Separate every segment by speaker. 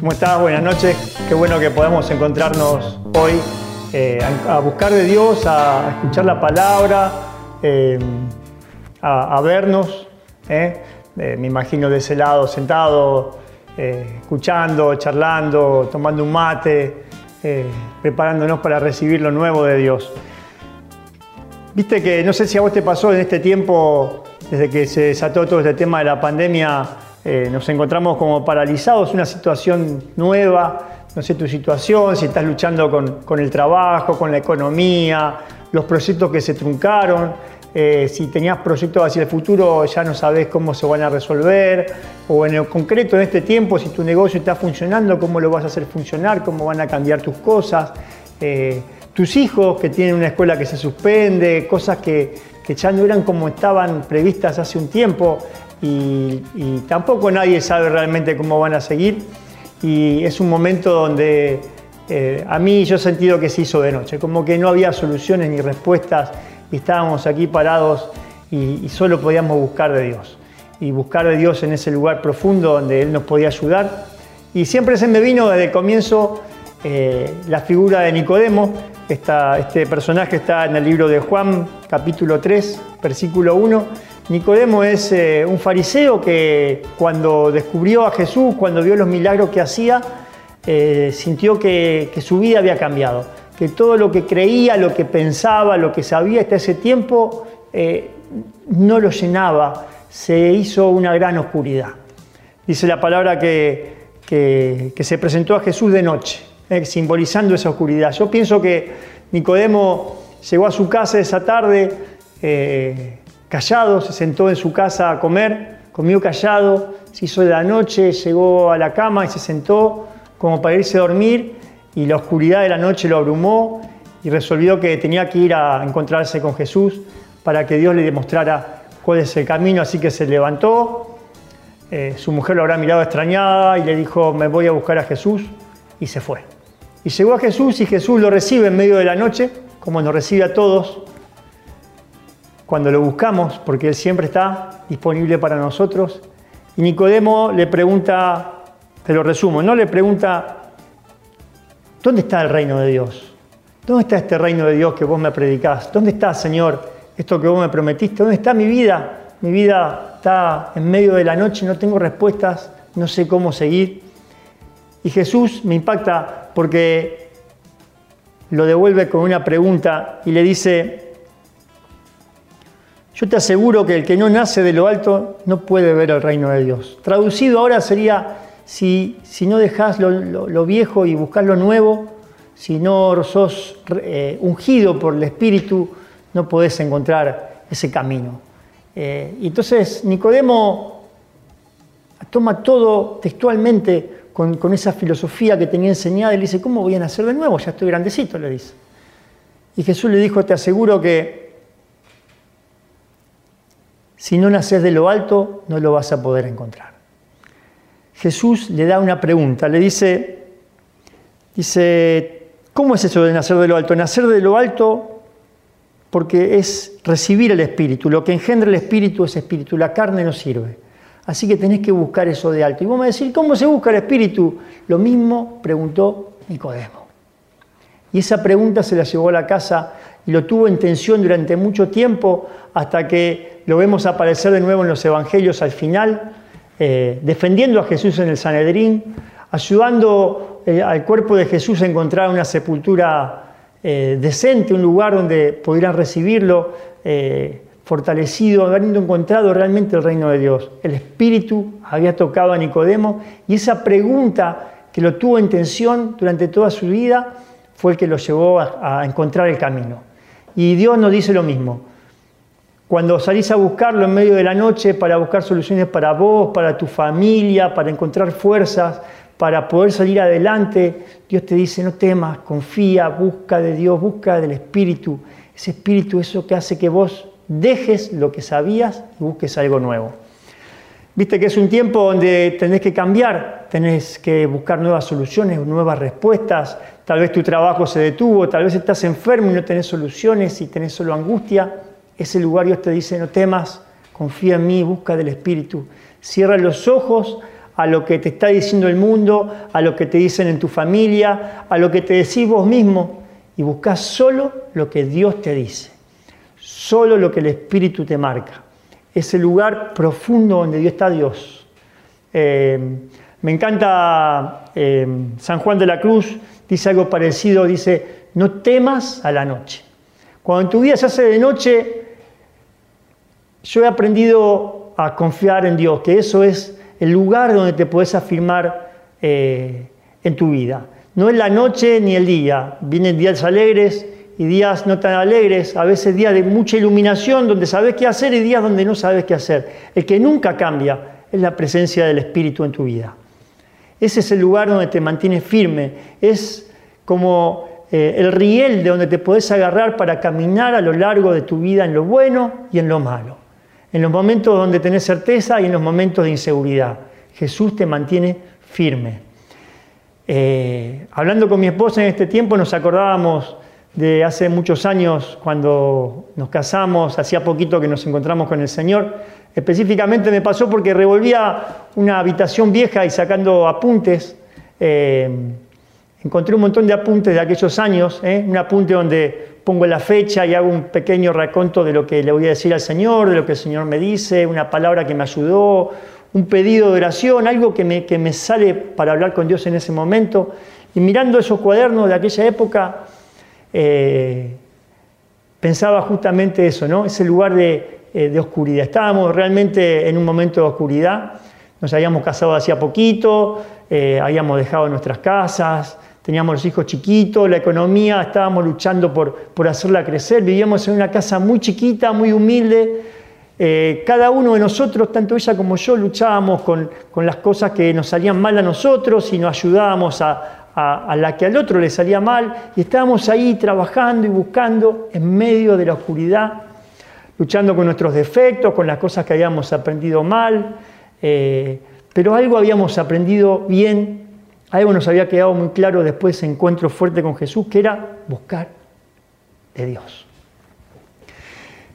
Speaker 1: ¿Cómo estás? Buenas noches. Qué bueno que podamos encontrarnos hoy eh, a, buscar de Dios, a, escuchar la palabra, eh, a, vernos. eh. Me imagino de ese lado sentado, escuchando, charlando, tomando un mate, preparándonos para recibir lo nuevo de Dios. Viste que no sé si a vos te pasó en este tiempo, desde que se desató todo este tema de la pandemia, eh, nos encontramos como paralizados, una situación nueva, no sé tu situación, si estás luchando con, el trabajo, con la economía, los proyectos que se truncaron, eh, si tenías proyectos hacia el futuro ya no sabes cómo se van a resolver, o en el concreto en este tiempo, si tu negocio está funcionando, cómo lo vas a hacer funcionar, cómo van a cambiar tus cosas, eh, tus hijos que tienen una escuela que se suspende, cosas que ya no eran como estaban previstas hace un tiempo y, tampoco nadie sabe realmente cómo van a seguir y es un momento donde eh, a mí yo he sentido que se hizo de noche, como que no había soluciones ni respuestas y estábamos aquí parados y, y, solo podíamos buscar de Dios y buscar de Dios en ese lugar profundo donde Él nos podía ayudar. Y siempre se me vino desde el comienzo eh, la figura de Nicodemo, este personaje está en el libro de Juan capítulo 3, versículo 1. Nicodemo es eh, un fariseo que cuando descubrió a Jesús, cuando vio los milagros que hacía, eh, sintió que, su vida había cambiado que todo lo que creía, lo que pensaba, lo que sabía hasta ese tiempo eh, no lo llenaba, se hizo una gran oscuridad. Dice la palabra que, se presentó a Jesús de noche, simbolizando esa oscuridad. Yo pienso que Nicodemo llegó a su casa esa tarde callado, se sentó en su casa a comer, comió callado, se hizo de la noche, llegó a la cama y se sentó como para irse a dormir y la oscuridad de la noche lo abrumó y resolvió que tenía que ir a encontrarse con Jesús para que Dios le demostrara cuál es el camino, así que se levantó, eh, su mujer lo habrá mirado extrañada y le dijo, me voy a buscar a Jesús, y se fue. Y llegó a Jesús y Jesús lo recibe en medio de la noche, como nos recibe a todos, cuando lo buscamos, porque Él siempre está disponible para nosotros. Y Nicodemo le pregunta, te lo resumo, no le pregunta, ¿Dónde está el reino de Dios? ¿Dónde está este reino de Dios que vos me predicás? ¿Dónde está, Señor, esto que vos me prometiste? ¿Dónde está mi vida? Mi vida está en medio de la noche, no tengo respuestas, no sé cómo seguir. Y Jesús me impacta porque lo devuelve con una pregunta y le dice, yo te aseguro que el que no nace de lo alto no puede ver el reino de Dios. Traducido ahora sería, si, si no dejas lo, viejo y buscas lo nuevo, si no sos eh, ungido por el Espíritu, no podés encontrar ese camino. Eh, y entonces Nicodemo toma todo textualmente con, con, esa filosofía que tenía enseñada y le dice, ¿cómo voy a nacer de nuevo? Ya estoy grandecito, le dice. Y Jesús le dijo, te aseguro que si no naces de lo alto, no lo vas a poder encontrar. Jesús le da una pregunta, le dice, dice, ¿cómo es eso de nacer de lo alto? Nacer de lo alto porque es recibir el Espíritu, lo que engendra el Espíritu es Espíritu, la carne no sirve. Así que tenés que buscar eso de alto. Y vos me decís, ¿cómo se busca el Espíritu? Lo mismo preguntó Nicodemo. Y esa pregunta se la llevó a la casa lo tuvo en tensión durante mucho tiempo hasta que lo vemos aparecer de nuevo en los evangelios al final eh, defendiendo a Jesús en el Sanedrín, ayudando eh, al cuerpo de Jesús a encontrar una sepultura eh, decente, un lugar donde pudieran recibirlo, fortalecido, habiendo encontrado realmente el reino de Dios. El Espíritu había tocado a Nicodemo y esa pregunta que lo tuvo en tensión durante toda su vida fue el que lo llevó a encontrar el camino. Y Dios nos dice lo mismo. Cuando salís a buscarlo en medio de la noche para buscar soluciones para vos, para tu familia, para encontrar fuerzas, para poder salir adelante, Dios te dice, no temas, confía, busca de Dios, busca del Espíritu. Ese Espíritu es lo que hace que vos dejes lo que sabías y busques algo nuevo. Viste que es un tiempo donde tenés que cambiar, tenés que buscar nuevas soluciones, nuevas respuestas. Tal vez tu trabajo se detuvo, tal vez estás enfermo y no tenés soluciones y tenés solo angustia ese lugar Dios te dice, no temas, confía en mí, busca del Espíritu. Cierra los ojos a lo que te está diciendo el mundo, a lo que te dicen en tu familia, a lo que te decís vos mismo, y buscas solo lo que Dios te dice, solo lo que el Espíritu te marca. Ese lugar profundo donde Dios está Dios. Eh, me encanta eh, San Juan de la Cruz, dice algo parecido, dice, no temas a la noche. Cuando en tu vida se hace de noche, yo he aprendido a confiar en Dios, que eso es el lugar donde te puedes afirmar eh, en tu vida. No es la noche ni el día. Vienen días alegres y días no tan alegres, a veces días de mucha iluminación donde sabes qué hacer y días donde no sabes qué hacer. El que nunca cambia es la presencia del Espíritu en tu vida. Ese es el lugar donde te mantienes firme. Es como eh, el riel de donde te puedes agarrar para caminar a lo largo de tu vida en lo bueno y en lo malo en los momentos donde tenés certeza y en los momentos de inseguridad. Jesús te mantiene firme. Eh, hablando con mi esposa en este tiempo nos acordábamos de hace muchos años cuando nos casamos, hacía poquito que nos encontramos con el Señor. Específicamente me pasó porque revolvía una habitación vieja y sacando apuntes. Eh, encontré un montón de apuntes de aquellos años, ¿eh? un apunte donde pongo la fecha y hago un pequeño raconto de lo que le voy a decir al Señor, de lo que el Señor me dice, una palabra que me ayudó, un pedido de oración, algo que me, que me sale para hablar con Dios en ese momento. Y mirando esos cuadernos de aquella época, eh, pensaba justamente eso, ¿no? Ese lugar de, eh, de, oscuridad. Estábamos realmente en un momento de oscuridad. Nos habíamos casado hacía poquito, eh, habíamos dejado nuestras casas, teníamos los hijos chiquitos, la economía, estábamos luchando por, por hacerla crecer, vivíamos en una casa muy chiquita, muy humilde. Cada uno de nosotros, tanto ella como yo, luchábamos con, con, las cosas que nos salían mal a nosotros y nos ayudábamos a, a, la que al otro le salía mal. Y estábamos ahí trabajando y buscando en medio de la oscuridad, luchando con nuestros defectos, con las cosas que habíamos aprendido mal. Eh, pero algo habíamos aprendido bien algo nos había quedado muy claro después de ese encuentro fuerte con Jesús, que era buscar de Dios.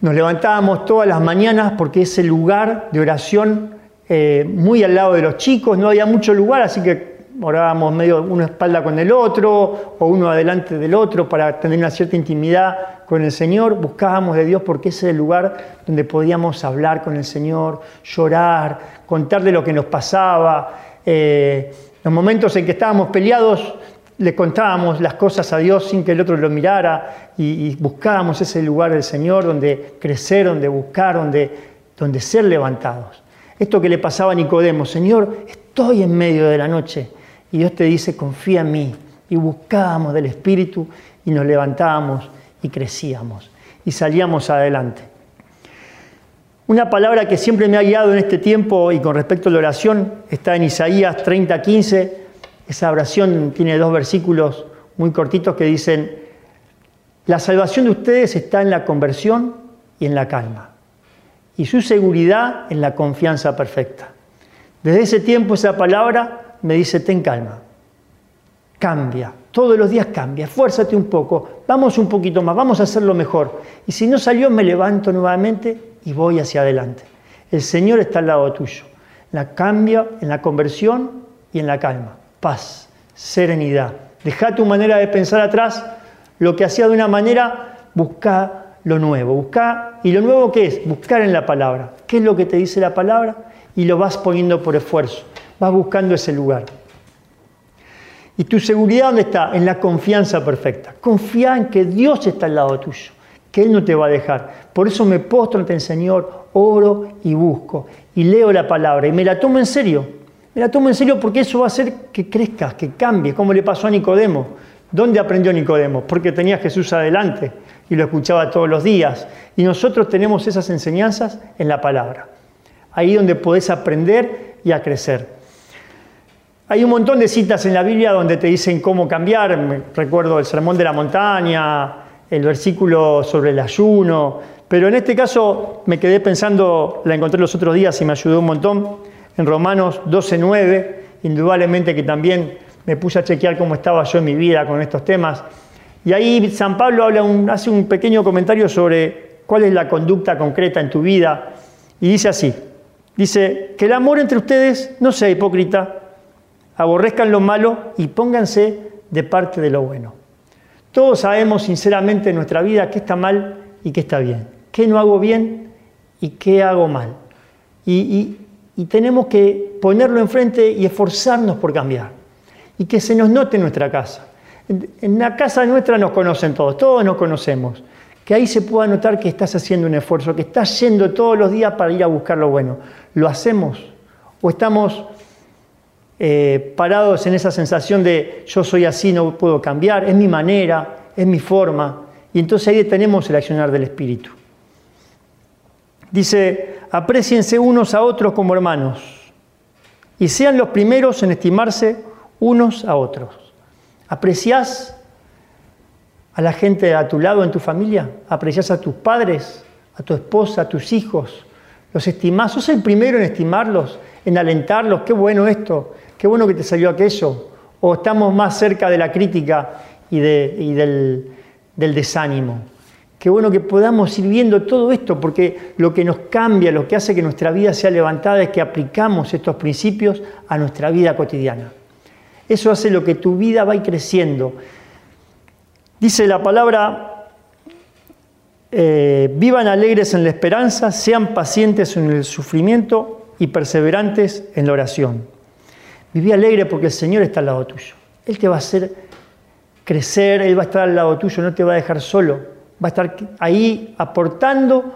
Speaker 1: Nos levantábamos todas las mañanas porque es el lugar de oración eh, muy al lado de los chicos, no había mucho lugar, así que orábamos medio una espalda con el otro o uno adelante del otro para tener una cierta intimidad con el Señor. Buscábamos de Dios porque ese es el lugar donde podíamos hablar con el Señor, llorar, contarle lo que nos pasaba. Eh, los momentos en que estábamos peleados, le contábamos las cosas a Dios sin que el otro lo mirara y, y buscábamos ese lugar del Señor donde crecer, donde buscar, donde, donde ser levantados. Esto que le pasaba a Nicodemo, Señor, estoy en medio de la noche y Dios te dice, confía en mí. Y buscábamos del Espíritu y nos levantábamos y crecíamos y salíamos adelante. Una palabra que siempre me ha guiado en este tiempo y con respecto a la oración está en Isaías 30:15. Esa oración tiene dos versículos muy cortitos que dicen, la salvación de ustedes está en la conversión y en la calma, y su seguridad en la confianza perfecta. Desde ese tiempo esa palabra me dice, ten calma, cambia, todos los días cambia, esfuérzate un poco, vamos un poquito más, vamos a hacerlo mejor. Y si no salió, me levanto nuevamente y voy hacia adelante. El Señor está al lado tuyo. La cambia en la conversión y en la calma. Paz, serenidad. Deja tu manera de pensar atrás. Lo que hacía de una manera, busca lo nuevo. Busca, ¿y lo nuevo qué es? Buscar en la palabra. ¿Qué es lo que te dice la palabra? Y lo vas poniendo por esfuerzo. Vas buscando ese lugar. ¿Y tu seguridad dónde está? En la confianza perfecta. Confía en que Dios está al lado tuyo que Él no te va a dejar. Por eso me postro ante el Señor, oro y busco, y leo la palabra, y me la tomo en serio. Me la tomo en serio porque eso va a hacer que crezcas, que cambie, como le pasó a Nicodemo. ¿Dónde aprendió Nicodemo? Porque tenía a Jesús adelante y lo escuchaba todos los días. Y nosotros tenemos esas enseñanzas en la palabra. Ahí donde podés aprender y a crecer. Hay un montón de citas en la Biblia donde te dicen cómo cambiar. Recuerdo el Sermón de la Montaña, el versículo sobre el ayuno, pero en este caso me quedé pensando, la encontré los otros días y me ayudó un montón, en Romanos 12.9, indudablemente que también me puse a chequear cómo estaba yo en mi vida con estos temas. Y ahí San Pablo hace un pequeño comentario sobre cuál es la conducta concreta en tu vida y dice así, Dice, que el amor entre ustedes no sea hipócrita, aborrezcan lo malo y pónganse de parte de lo bueno. Todos sabemos sinceramente en nuestra vida qué está mal y qué está bien, qué no hago bien y qué hago mal. Y, tenemos que ponerlo enfrente y esforzarnos por cambiar. Y que se nos note en nuestra casa. En la casa nuestra nos conocen todos, todos nos conocemos que ahí se pueda notar que estás haciendo un esfuerzo, que estás yendo todos los días para ir a buscar lo bueno. ¿Lo hacemos? ¿O estamos eh, parados en esa sensación de yo soy así, no puedo cambiar, es mi manera, es mi forma? Y entonces ahí tenemos el accionar del Espíritu. Dice, apreciense unos a otros como hermanos y sean los primeros en estimarse unos a otros. ¿Apreciás a la gente a tu lado en tu familia? ¿Aprecias a tus padres, a tu esposa, a tus hijos? ¿Los estimás? ¿Sos el primero en estimarlos, en alentarlos? Qué bueno esto, qué bueno que te salió aquello. ¿O estamos más cerca de la crítica y, del, del desánimo? Qué bueno que podamos ir viendo todo esto, porque lo que nos cambia, lo que hace que nuestra vida sea levantada es que aplicamos estos principios a nuestra vida cotidiana. Eso hace lo que tu vida va creciendo. Dice la palabra, eh, vivan alegres en la esperanza, sean pacientes en el sufrimiento y perseverantes en la oración. Viví alegre porque el Señor está al lado tuyo. Él te va a hacer crecer, Él va a estar al lado tuyo, no te va a dejar solo. Va a estar ahí aportando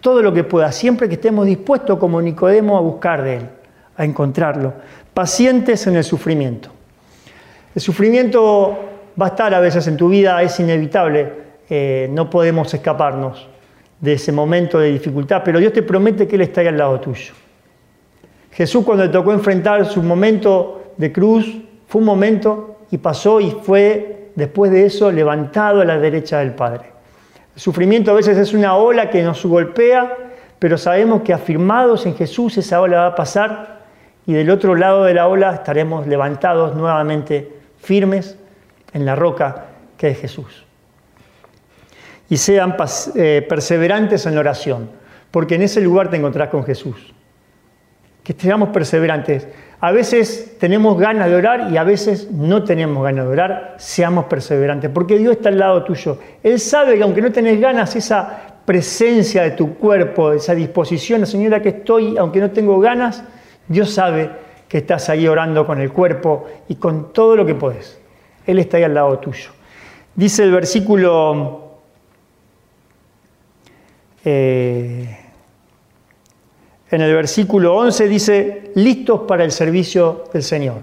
Speaker 1: todo lo que pueda, siempre que estemos dispuestos como Nicodemo a buscar de Él, a encontrarlo. Pacientes en el sufrimiento. El sufrimiento va a estar a veces en tu vida, es inevitable, eh, no podemos escaparnos de ese momento de dificultad, pero Dios te promete que Él está al lado tuyo. Jesús cuando le tocó enfrentar su momento de cruz, fue un momento y pasó y fue después de eso levantado a la derecha del Padre. El sufrimiento a veces es una ola que nos golpea, pero sabemos que afirmados en Jesús esa ola va a pasar y del otro lado de la ola estaremos levantados nuevamente firmes en la roca que es Jesús. Y sean eh, perseverantes en la oración, porque en ese lugar te encontrás con Jesús. Que seamos perseverantes. A veces tenemos ganas de orar y a veces no tenemos ganas de orar. Seamos perseverantes, porque Dios está al lado tuyo. Él sabe que aunque no tenés ganas, esa presencia de tu cuerpo, esa disposición, Señora, que estoy, aunque no tengo ganas, Dios sabe que estás ahí orando con el cuerpo y con todo lo que podés. Él está ahí al lado tuyo. Dice el versículo eh, en el versículo 11 dice, listos para el servicio del Señor.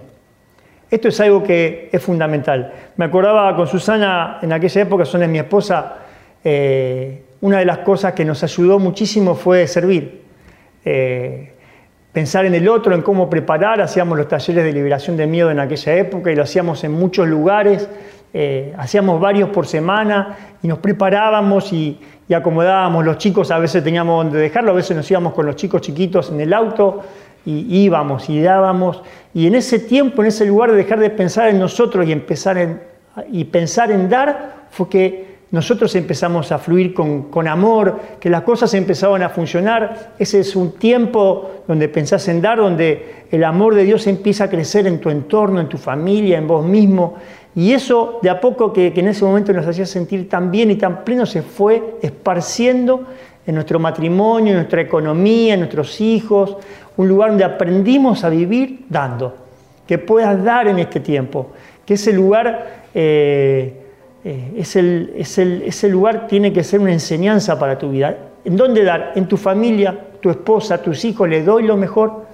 Speaker 1: Esto es algo que es fundamental. Me acordaba con Susana en aquella época, Susana es mi esposa, eh, una de las cosas que nos ayudó muchísimo fue servir. Eh, pensar en el otro, en cómo preparar. Hacíamos los talleres de liberación de miedo en aquella época y lo hacíamos en muchos lugares. Hacíamos varios por semana y nos preparábamos y, acomodábamos. Los chicos a veces teníamos donde dejarlo, a veces nos íbamos con los chicos chiquitos en el auto y íbamos y dábamos. Y en ese tiempo, en ese lugar de dejar de pensar en nosotros y empezar en, y pensar en dar, fue que nosotros empezamos a fluir con, amor, que las cosas empezaban a funcionar. Ese es un tiempo donde pensás en dar, donde el amor de Dios empieza a crecer en tu entorno, en tu familia, en vos mismo. Y eso de a poco que, en ese momento nos hacía sentir tan bien y tan pleno se fue esparciendo en nuestro matrimonio, en nuestra economía, en nuestros hijos, un lugar donde aprendimos a vivir dando, que puedas dar en este tiempo, que ese lugar eh, eh, ese lugar tiene que ser una enseñanza para tu vida. ¿En dónde dar? En tu familia, tu esposa, tus hijos, le doy lo mejor.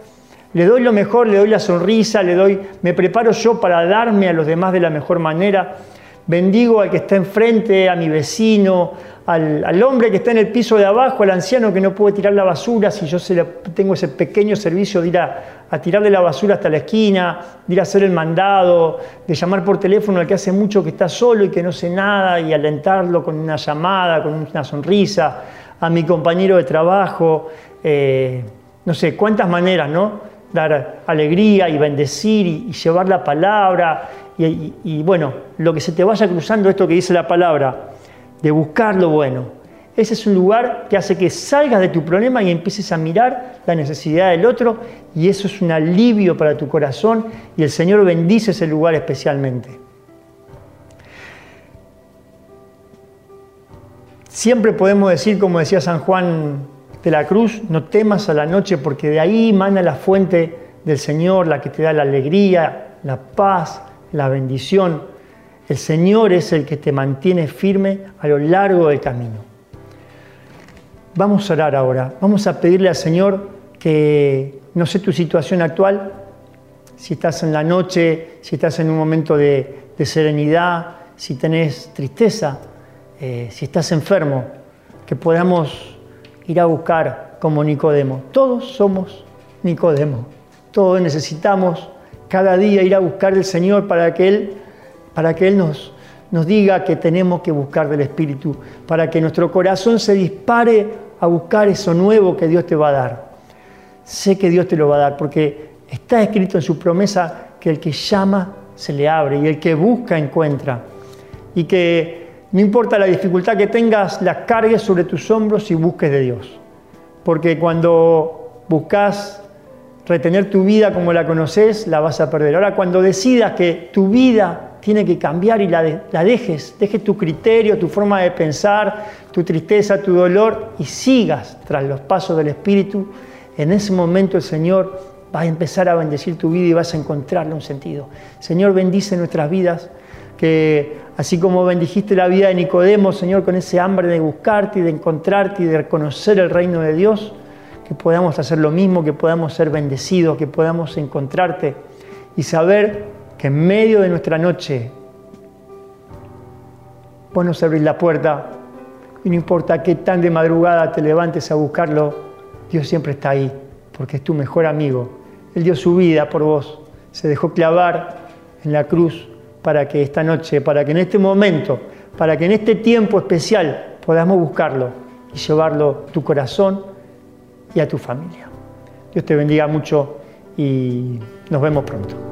Speaker 1: Le doy lo mejor, le doy la sonrisa, le doy, me preparo yo para darme a los demás de la mejor manera. Bendigo al que está enfrente, a mi vecino, al, hombre que está en el piso de abajo, al anciano que no puede tirar la basura, si yo se tengo ese pequeño servicio de ir a, a tirarle la basura hasta la esquina, de ir a hacer el mandado, de llamar por teléfono al que hace mucho que está solo y que no sé nada y alentarlo con una llamada, con una sonrisa, a mi compañero de trabajo, eh, no sé, cuántas maneras, ¿no? Dar alegría y bendecir y, llevar la palabra y, bueno, lo que se te vaya cruzando esto que dice la palabra, de buscar lo bueno. ese es un lugar que hace que salgas de tu problema y empieces a mirar la necesidad del otro y eso es un alivio para tu corazón y el Señor bendice ese lugar especialmente. Siempre podemos decir, como decía San Juan de la Cruz, no temas a la noche porque de ahí mana la fuente del Señor, la que te da la alegría, la paz, la bendición. El Señor es el que te mantiene firme a lo largo del camino. Vamos a orar ahora, vamos a pedirle al Señor que, no sé tu situación actual, si estás en la noche, si estás en un momento de, serenidad, si tenés tristeza, eh, si estás enfermo, que podamos ir a buscar como Nicodemo. Todos somos Nicodemo, todos necesitamos cada día ir a buscar del Señor para que Él, para que Él nos, nos diga que tenemos que buscar del Espíritu, para que nuestro corazón se dispare a buscar eso nuevo que Dios te va a dar. Sé que Dios te lo va a dar porque está escrito en su promesa que el que llama se le abre y el que busca encuentra. Y que no importa la dificultad que tengas, la cargues sobre tus hombros y busques de Dios. Porque cuando buscas retener tu vida como la conoces, la vas a perder. Ahora, cuando decidas que tu vida tiene que cambiar y la, dejes, dejes tu criterio, tu forma de pensar, tu tristeza, tu dolor y sigas tras los pasos del Espíritu, en ese momento el Señor va a empezar a bendecir tu vida y vas a encontrarle un sentido. Señor, bendice nuestras vidas, que así como bendijiste la vida de Nicodemo, Señor, con ese hambre de buscarte y de encontrarte y de reconocer el reino de Dios, que podamos hacer lo mismo, que podamos ser bendecidos, que podamos encontrarte y saber que en medio de nuestra noche vos nos abrís la puerta y no importa qué tan de madrugada te levantes a buscarlo, Dios siempre está ahí, porque es tu mejor amigo. Él dio su vida por vos, se dejó clavar en la cruz para que esta noche, para que en este momento, para que en este tiempo especial podamos buscarlo y llevarlo a tu corazón y a tu familia. Dios te bendiga mucho y nos vemos pronto.